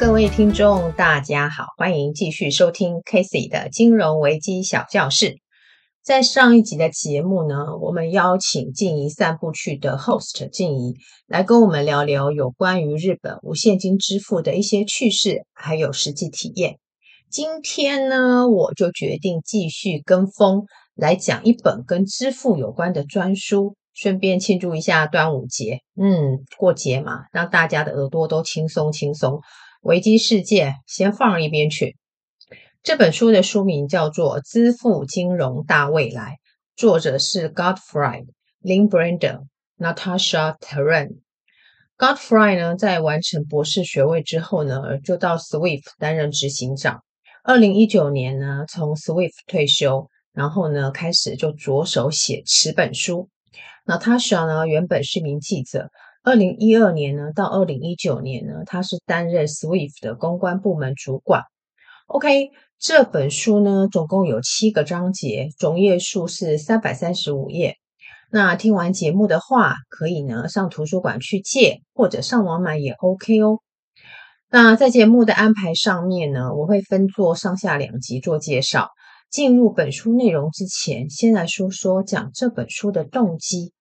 各位听众，大家好，欢迎继续收听 Casey 的金融危机小教室。在上一集的节目呢，我们邀请静怡散步去的 host 静怡来跟我们聊聊有关于日本无现金支付的一些趣事，还有实际体验。今天呢，我就决定继续跟风来讲一本跟支付有关的专书，顺便庆祝一下端午节。嗯，过节嘛，让大家的耳朵都轻松轻松。危机事件先放一边去。这本书的书名叫做《资付金融大未来》，作者是 Gottfried Lindberger、Natasha Terren。Gottfried 呢，在完成博士学位之后呢，就到 Swift 担任执行长。二零一九年呢，从 Swift 退休，然后呢，开始就着手写此本书。Natasha 呢，原本是名记者。二零一二年呢，到二零一九年呢，他是担任 Swift 的公关部门主管。OK，这本书呢，总共有七个章节，总页数是三百三十五页。那听完节目的话，可以呢上图书馆去借，或者上网买也 OK 哦。那在节目的安排上面呢，我会分作上下两集做介绍。进入本书内容之前，先来说说讲这本书的动机。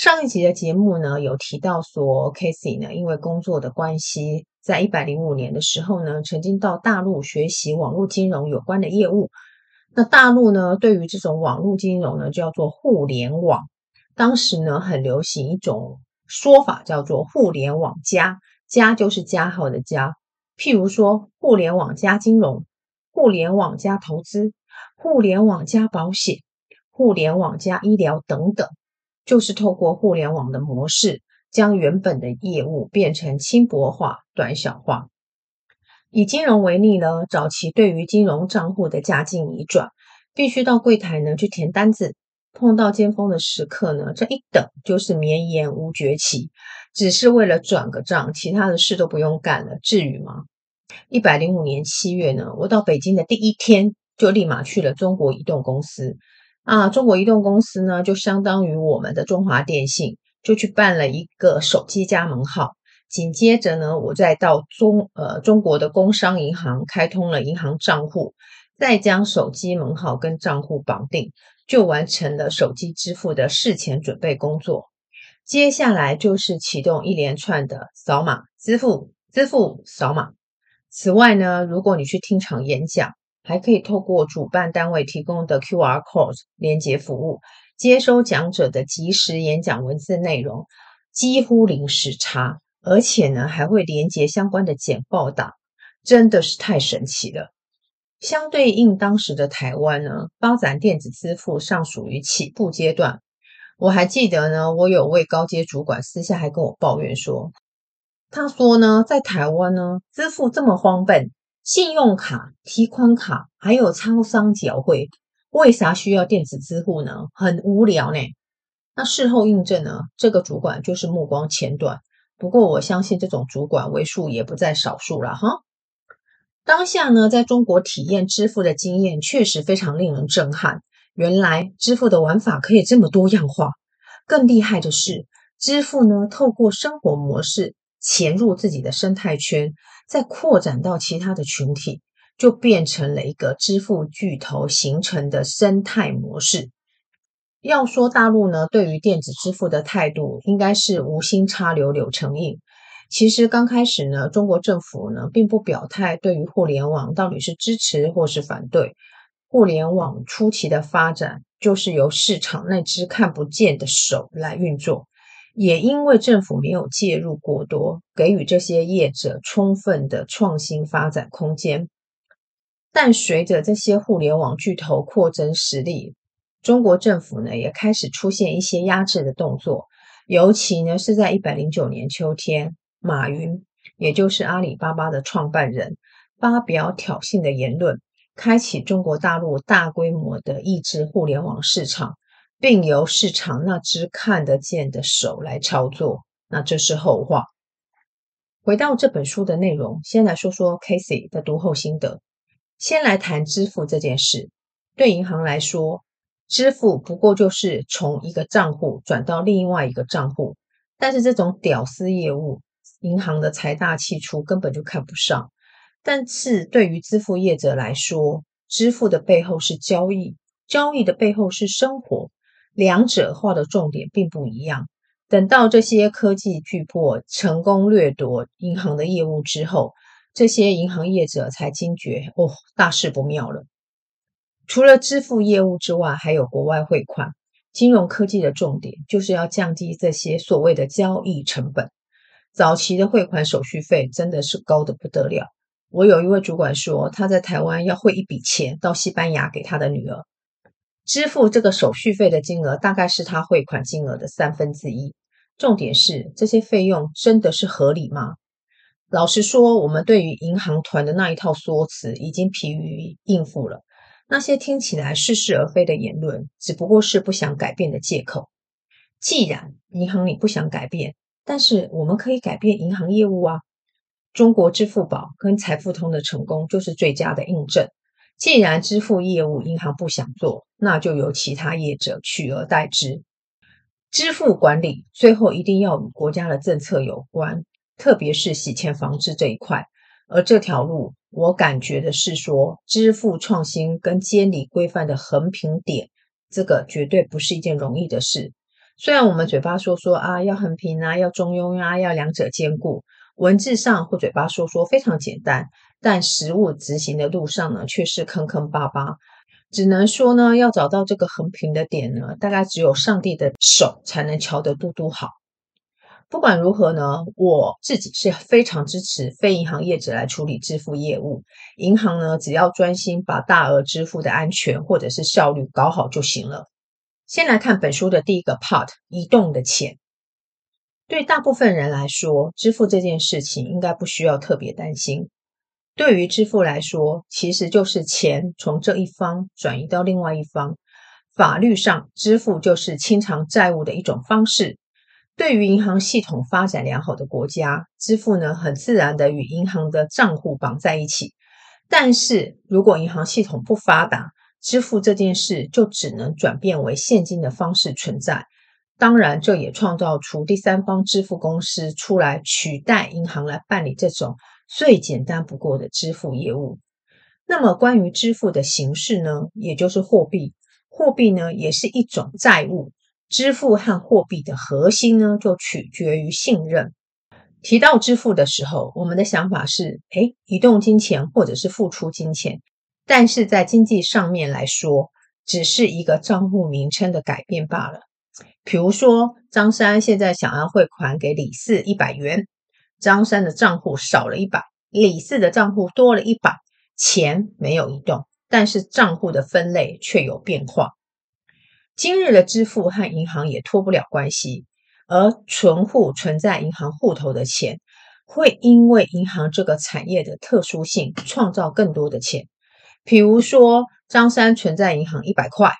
上一集的节目呢，有提到说，Casey 呢，因为工作的关系，在一百零五年的时候呢，曾经到大陆学习网络金融有关的业务。那大陆呢，对于这种网络金融呢，叫做互联网。当时呢，很流行一种说法，叫做互联网加，加就是加号的加。譬如说，互联网加金融，互联网加投资，互联网加保险，互联网加医疗等等。就是透过互联网的模式，将原本的业务变成轻薄化、短小化。以金融为例呢，早期对于金融账户的加进移转，必须到柜台呢去填单子，碰到尖峰的时刻呢，这一等就是绵延无绝期，只是为了转个账，其他的事都不用干了，至于吗？一百零五年七月呢，我到北京的第一天，就立马去了中国移动公司。啊，中国移动公司呢，就相当于我们的中华电信，就去办了一个手机加盟号。紧接着呢，我再到中呃中国的工商银行开通了银行账户，再将手机门号跟账户绑定，就完成了手机支付的事前准备工作。接下来就是启动一连串的扫码支付、支付、扫码。此外呢，如果你去听场演讲，还可以透过主办单位提供的 QR Code 连接服务，接收讲者的即时演讲文字内容，几乎零时差，而且呢还会连接相关的简报档，真的是太神奇了。相对应当时的台湾呢，发展电子支付尚属于起步阶段。我还记得呢，我有位高阶主管私下还跟我抱怨说，他说呢，在台湾呢，支付这么荒笨。信用卡、提款卡还有超商缴汇，为啥需要电子支付呢？很无聊呢。那事后印证呢，这个主管就是目光浅短。不过我相信这种主管为数也不在少数了哈。当下呢，在中国体验支付的经验确实非常令人震撼。原来支付的玩法可以这么多样化。更厉害的是，支付呢，透过生活模式潜入自己的生态圈。再扩展到其他的群体，就变成了一个支付巨头形成的生态模式。要说大陆呢，对于电子支付的态度，应该是无心插柳柳成荫。其实刚开始呢，中国政府呢，并不表态对于互联网到底是支持或是反对。互联网初期的发展，就是由市场那只看不见的手来运作。也因为政府没有介入过多，给予这些业者充分的创新发展空间。但随着这些互联网巨头扩增实力，中国政府呢也开始出现一些压制的动作。尤其呢是在一百零九年秋天，马云也就是阿里巴巴的创办人发表挑衅的言论，开启中国大陆大规模的抑制互联网市场。并由市场那只看得见的手来操作，那这是后话。回到这本书的内容，先来说说 Casey 的读后心得。先来谈支付这件事。对银行来说，支付不过就是从一个账户转到另外一个账户，但是这种屌丝业务银行的财大气粗，根本就看不上。但是对于支付业者来说，支付的背后是交易，交易的背后是生活，两者画的重点并不一样。等到这些科技巨擘成功掠夺银行的业务之后，这些银行业者才惊觉，哦，大事不妙了。除了支付业务之外，还有国外汇款。金融科技的重点就是要降低这些所谓的交易成本。早期的汇款手续费真的是高得不得了。我有一位主管说，他在台湾要汇一笔钱到西班牙给他的女儿，支付这个手续费的金额大概是他汇款金额的三分之一。重点是这些费用真的是合理吗？老实说，我们对于银行团的那一套说辞已经疲于应付了。那些听起来似是而非的言论，只不过是不想改变的借口。既然银行你不想改变，但是我们可以改变银行业务啊。中国支付宝跟财付通的成功就是最佳的印证。既然支付业务银行不想做，那就由其他业者取而代之。支付管理最后一定要与国家的政策有关，特别是洗钱防治这一块。而这条路，我感觉的是说，支付创新跟监理规范的横平点，这个绝对不是一件容易的事。虽然我们嘴巴说说啊，要横平啊，要中庸啊，要两者兼顾。文字上或嘴巴说说非常简单，但实务执行的路上呢，却是坑坑巴巴。只能说呢，要找到这个横平的点呢，大概只有上帝的手才能瞧得嘟嘟好。不管如何呢，我自己是非常支持非银行业者来处理支付业务。银行呢，只要专心把大额支付的安全或者是效率搞好就行了。先来看本书的第一个 part，移动的钱。对大部分人来说，支付这件事情应该不需要特别担心。对于支付来说，其实就是钱从这一方转移到另外一方。法律上，支付就是清偿债务的一种方式。对于银行系统发展良好的国家，支付呢，很自然的与银行的账户绑在一起。但是如果银行系统不发达，支付这件事就只能转变为现金的方式存在。当然，这也创造出第三方支付公司出来取代银行来办理这种最简单不过的支付业务。那么，关于支付的形式呢，也就是货币，货币呢也是一种债务。支付和货币的核心呢，就取决于信任。提到支付的时候，我们的想法是：诶，移动金钱或者是付出金钱，但是在经济上面来说，只是一个账户名称的改变罢了。比如说，张三现在想要汇款给李四一百元，张三的账户少了一百，李四的账户多了一百，钱没有移动，但是账户的分类却有变化。今日的支付和银行也脱不了关系，而存户存在银行户头的钱，会因为银行这个产业的特殊性，创造更多的钱。比如说，张三存在银行一百块。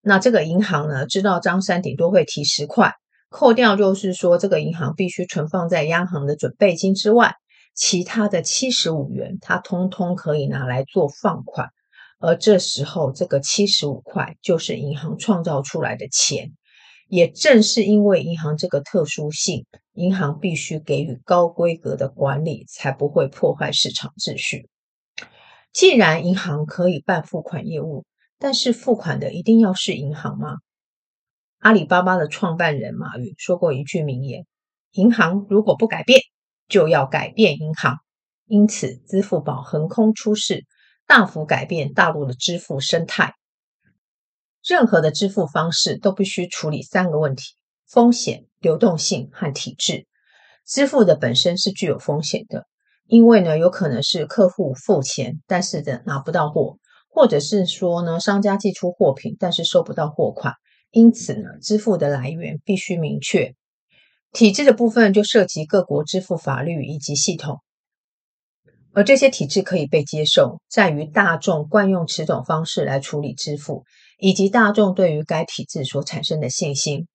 那这个银行呢，知道张三顶多会提十块，扣掉就是说这个银行必须存放在央行的准备金之外，其他的七十五元，它通通可以拿来做放款，而这时候这个七十五块就是银行创造出来的钱。也正是因为银行这个特殊性，银行必须给予高规格的管理，才不会破坏市场秩序。既然银行可以办付款业务，但是付款的一定要是银行吗？阿里巴巴的创办人马云说过一句名言：“银行如果不改变，就要改变银行。”因此，支付宝横空出世，大幅改变大陆的支付生态。任何的支付方式都必须处理三个问题：风险、流动性和体制。支付的本身是具有风险的，因为呢，有可能是客户付钱，但是呢拿不到货。或者是说呢，商家寄出货品，但是收不到货款，因此呢，支付的来源必须明确。体制的部分就涉及各国支付法律以及系统，而这些体制可以被接受，在于大众惯用此种方式来处理支付，以及大众对于该体制所产生的信心。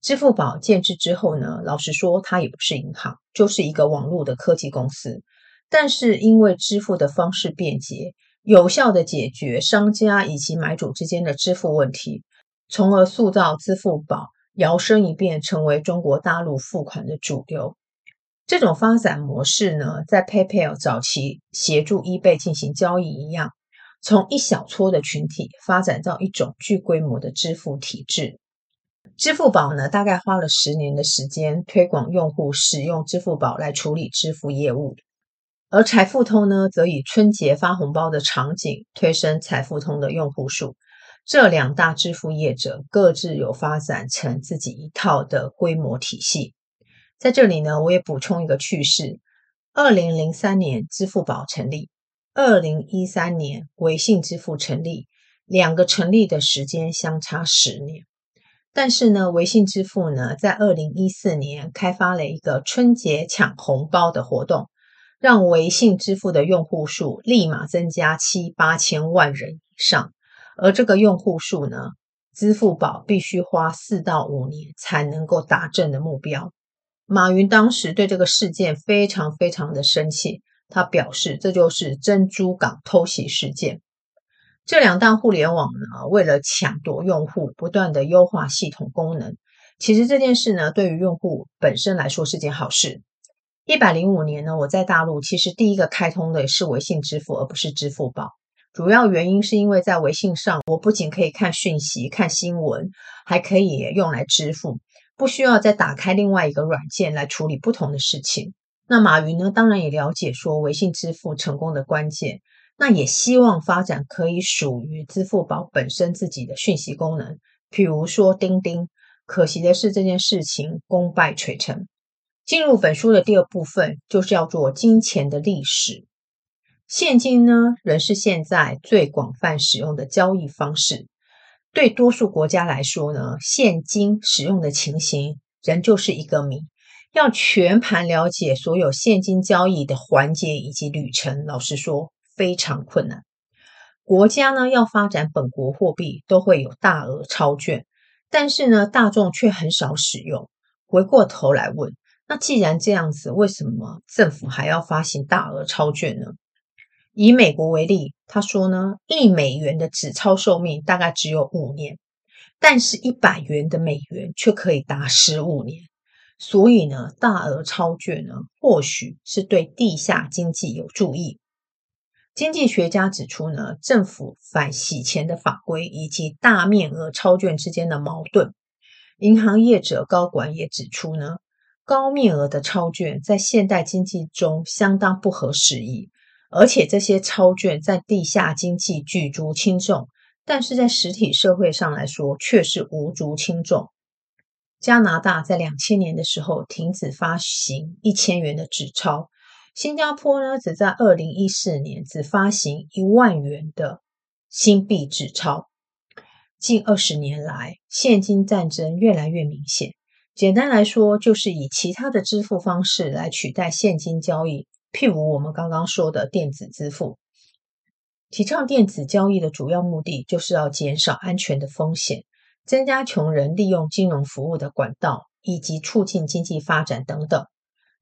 支付宝建制之后呢，老实说，它也不是银行，就是一个网络的科技公司，但是因为支付的方式便捷。有效地解决商家以及买主之间的支付问题，从而塑造支付宝摇身一变成为中国大陆付款的主流。这种发展模式呢，在 PayPal 早期协助 eBay 进行交易一样，从一小撮的群体发展到一种巨规模的支付体制。支付宝呢，大概花了十年的时间推广用户使用支付宝来处理支付业务，而财付通呢，则以春节发红包的场景推升财付通的用户数。这两大支付业者各自有发展成自己一套的规模体系。在这里呢，我也补充一个趣事：二零零三年支付宝成立，二零一三年微信支付成立，两个成立的时间相差十年。但是呢，微信支付呢，在二零一四年开发了一个春节抢红包的活动，让微信支付的用户数立马增加七八千万人以上。而这个用户数呢，支付宝必须花四到五年才能够达阵的目标。马云当时对这个事件非常非常的生气，他表示这就是珍珠港偷袭事件。这两大互联网呢，为了抢夺用户，不断的优化系统功能。其实这件事呢，对于用户本身来说是件好事。一百零五年呢，我在大陆其实第一个开通的是微信支付，而不是支付宝。主要原因是因为在微信上，我不仅可以看讯息、看新闻，还可以用来支付。不需要再打开另外一个软件来处理不同的事情。那马云呢，当然也了解说微信支付成功的关键，那也希望发展可以属于支付宝本身自己的讯息功能，譬如说钉钉。可惜的是，这件事情功败垂成。进入本书的第二部分，就是叫做金钱的历史。现金呢，仍是现在最广泛使用的交易方式。对多数国家来说呢，现金使用的情形仍旧是一个谜。要全盘了解所有现金交易的环节以及旅程，老实说非常困难。国家呢，要发展本国货币，都会有大额钞券，但是呢，大众却很少使用。回过头来问，那既然这样子，为什么政府还要发行大额钞券呢？以美国为例，他说呢，一美元的纸钞寿命大概只有五年，但是一百元的美元却可以达十五年。所以呢，大额钞券呢，或许是对地下经济有助益。经济学家指出呢，政府反洗钱的法规以及大面额钞券之间的矛盾。银行业者高管也指出呢，高面额的钞券在现代经济中相当不合时宜。而且这些钞券在地下经济举足轻重，但是在实体社会上来说却是无足轻重。加拿大在两千年的时候停止发行一千元的纸钞，新加坡呢只在二零一四年只发行一万元的新币纸钞。近二十年来，现金战争越来越明显。简单来说，就是以其他的支付方式来取代现金交易。譬如我们刚刚说的电子支付，提倡电子交易的主要目的就是要减少安全的风险，增加穷人利用金融服务的管道，以及促进经济发展等等。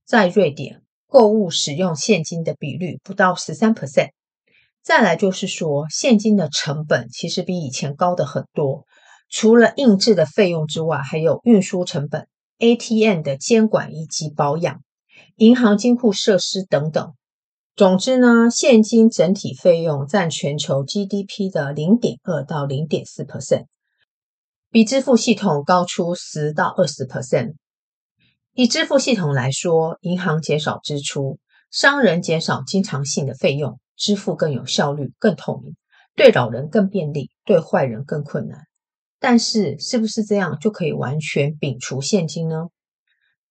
在瑞典，购物使用现金的比率不到十三 percent。再来就是说，现金的成本其实比以前高的很多，除了印制的费用之外，还有运输成本、ATM 的监管以及保养。银行金库设施等等，总之呢，现金整体费用占全球 GDP 的零点二到零点四 percent，比支付系统高出十到二十 percent。以支付系统来说，银行减少支出，商人减少经常性的费用，支付更有效率、更透明，对老人更便利，对坏人更困难。但是，是不是这样就可以完全摒除现金呢？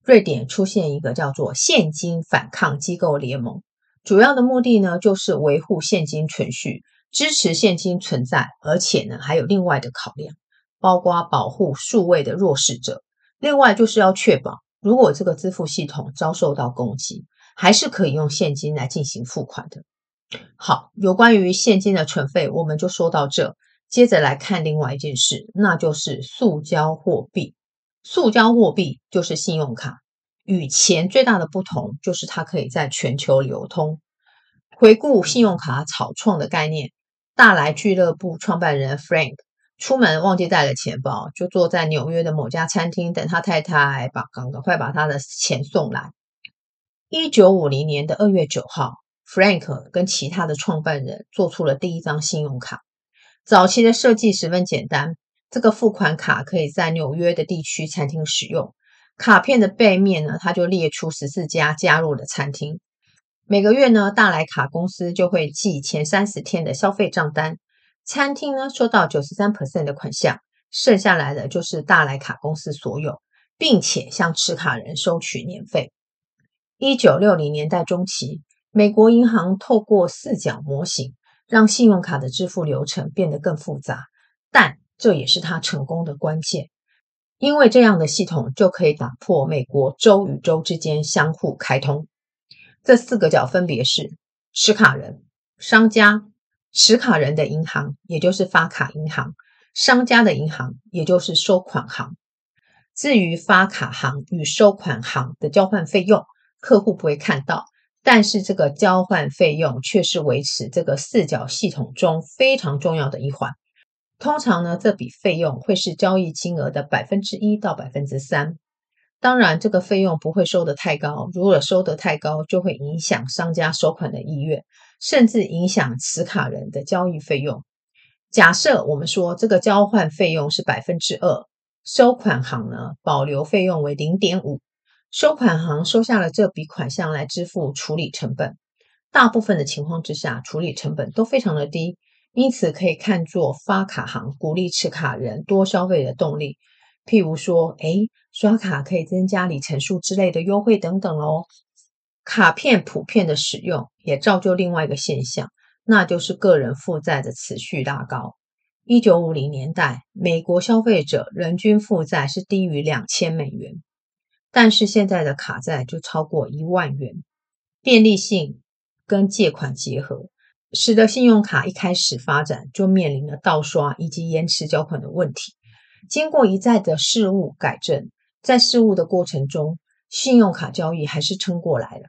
瑞典出现一个叫做“现金反抗机构联盟”，主要的目的呢，就是维护现金存续，支持现金存在，而且呢，还有另外的考量，包括保护数位的弱势者。另外，就是要确保，如果这个支付系统遭受到攻击，还是可以用现金来进行付款的。好，有关于现金的存废，我们就说到这。接着来看另外一件事，那就是塑胶货币。塑胶货币就是信用卡，与钱最大的不同就是它可以在全球流通。回顾信用卡草创的概念，大来俱乐部创办人 Frank 出门忘记带了钱包，就坐在纽约的某家餐厅等他太太把赶快把他的钱送来。一九五零年的二月九号，Frank 跟其他的创办人做出了第一张信用卡。早期的设计十分简单，这个付款卡可以在纽约的地区餐厅使用。卡片的背面呢，它就列出十四家加入的餐厅。每个月呢，大来卡公司就会寄前三十天的消费账单，餐厅呢收到九十三 percent 的款项，剩下来的就是大来卡公司所有，并且向持卡人收取年费。一九六零年代中期，美国银行透过四角模型，让信用卡的支付流程变得更复杂，但这也是它成功的关键，因为这样的系统就可以打破美国州与州之间相互开通。这四个角分别是持卡人、商家、持卡人的银行，也就是发卡银行；商家的银行，也就是收款行。至于发卡行与收款行的交换费用，客户不会看到，但是这个交换费用却是维持这个四角系统中非常重要的一环。通常呢，这笔费用会是交易金额的百分之一到百分之三。当然，这个费用不会收得太高，如果收得太高，就会影响商家收款的意愿，甚至影响持卡人的交易费用。假设我们说这个交换费用是百分之二，收款行呢，保留费用为零点五，收款行收下了这笔款项来支付处理成本。大部分的情况之下，处理成本都非常的低，因此可以看作发卡行鼓励持卡人多消费的动力。譬如说，诶，刷卡可以增加里程数之类的优惠等等哦。卡片普遍的使用也造就另外一个现象，那就是个人负债的持续拉高。一九五零年代，美国消费者人均负债是低于两千美元，但是现在的卡债就超过一万元。便利性跟借款结合，使得信用卡一开始发展就面临了盗刷以及延迟缴款的问题。经过一再的事务改正，在事务的过程中，信用卡交易还是撑过来了。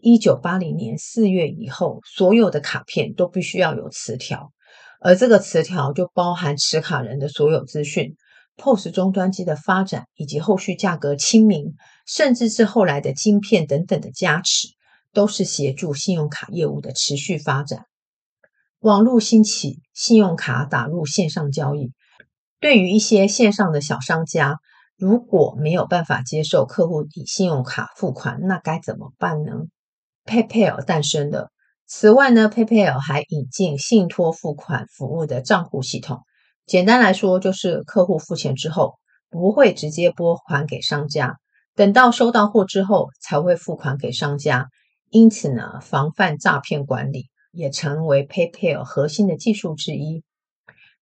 一九八零年四月以后，所有的卡片都必须要有磁条，而这个磁条就包含持卡人的所有资讯。POS 终端机的发展以及后续价格亲民，甚至是后来的晶片等等的加持，都是协助信用卡业务的持续发展。网络兴起，信用卡打入线上交易。对于一些线上的小商家，如果没有办法接受客户以信用卡付款，那该怎么办呢？PayPal 诞生的。此外呢，PayPal 还引进信托付款服务的账户系统。简单来说，就是客户付钱之后，不会直接拨款给商家，等到收到货之后才会付款给商家。因此呢，防范诈骗管理也成为 PayPal 核心的技术之一。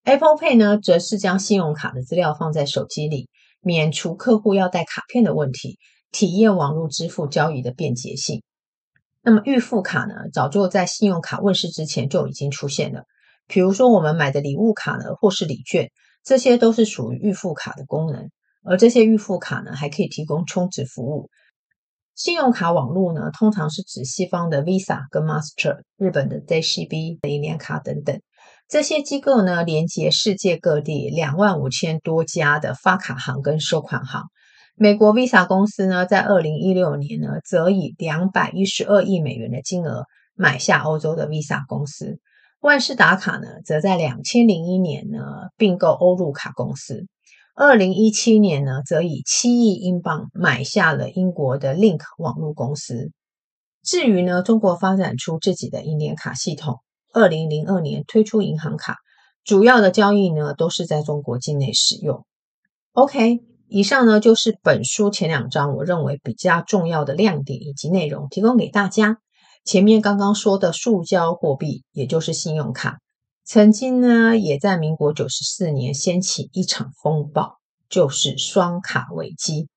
Apple Pay 呢，则是将信用卡的资料放在手机里，免除客户要带卡片的问题，体验网络支付交易的便捷性。那么预付卡呢，早就在信用卡问世之前就已经出现了。比如说我们买的礼物卡呢，或是礼券，这些都是属于预付卡的功能。而这些预付卡呢，还可以提供充值服务。信用卡网络呢，通常是指西方的 Visa 跟 Master，日本的 JCB 银联卡等等。这些机构呢，连接世界各地两万五千多家的发卡行跟收款行。美国 Visa 公司呢，在二零一六年呢，则以两百一十二亿美元的金额买下欧洲的 Visa 公司。万事达卡呢，则在两千零一年呢，并购欧陆卡公司。二零一七年呢，则以七亿英镑买下了英国的 Link 网络公司。至于呢，中国发展出自己的银联卡系统。二零零二年推出银行卡，主要的交易呢都是在中国境内使用。OK，以上呢就是本书前两章我认为比较重要的亮点以及内容，提供给大家。前面刚刚说的塑胶货币，也就是信用卡，曾经呢也在民国九十四年掀起一场风暴，就是双卡危机。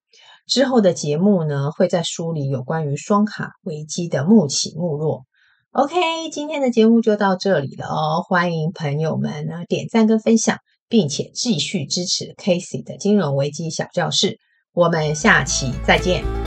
之后的节目呢会在书里有关于双卡危机的幕起幕落。OK，今天的节目就到这里了哦，欢迎朋友们呢点赞跟分享，并且继续支持 Casey 的金融危机小教室，我们下期再见。